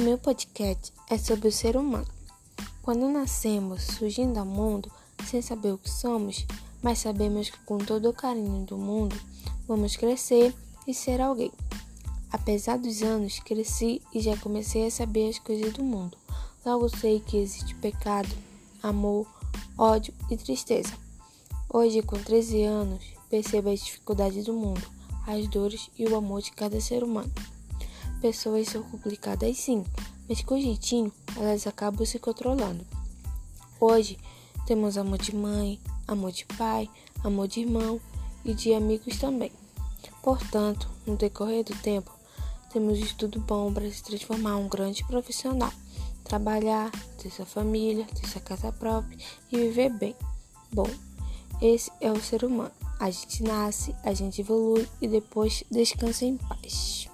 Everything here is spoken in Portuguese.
meu podcast é sobre o ser humano. Quando nascemos, surgindo ao mundo, sem saber o que somos, mas sabemos que com todo o carinho do mundo, vamos crescer e ser alguém. Apesar dos anos, cresci e já comecei a saber as coisas do mundo. Logo sei que existe pecado, amor, ódio e tristeza. Hoje, com 13 anos, percebo as dificuldades do mundo, as dores e o amor de cada ser humano. Pessoas são complicadas sim, mas com jeitinho elas acabam se controlando. Hoje temos amor de mãe, amor de pai, amor de irmão e de amigos também. Portanto, no decorrer do tempo, temos estudo bom para se transformar um grande profissional, trabalhar, ter sua família, ter sua casa própria e viver bem. Bom, esse é o ser humano. A gente nasce, a gente evolui e depois descansa em paz.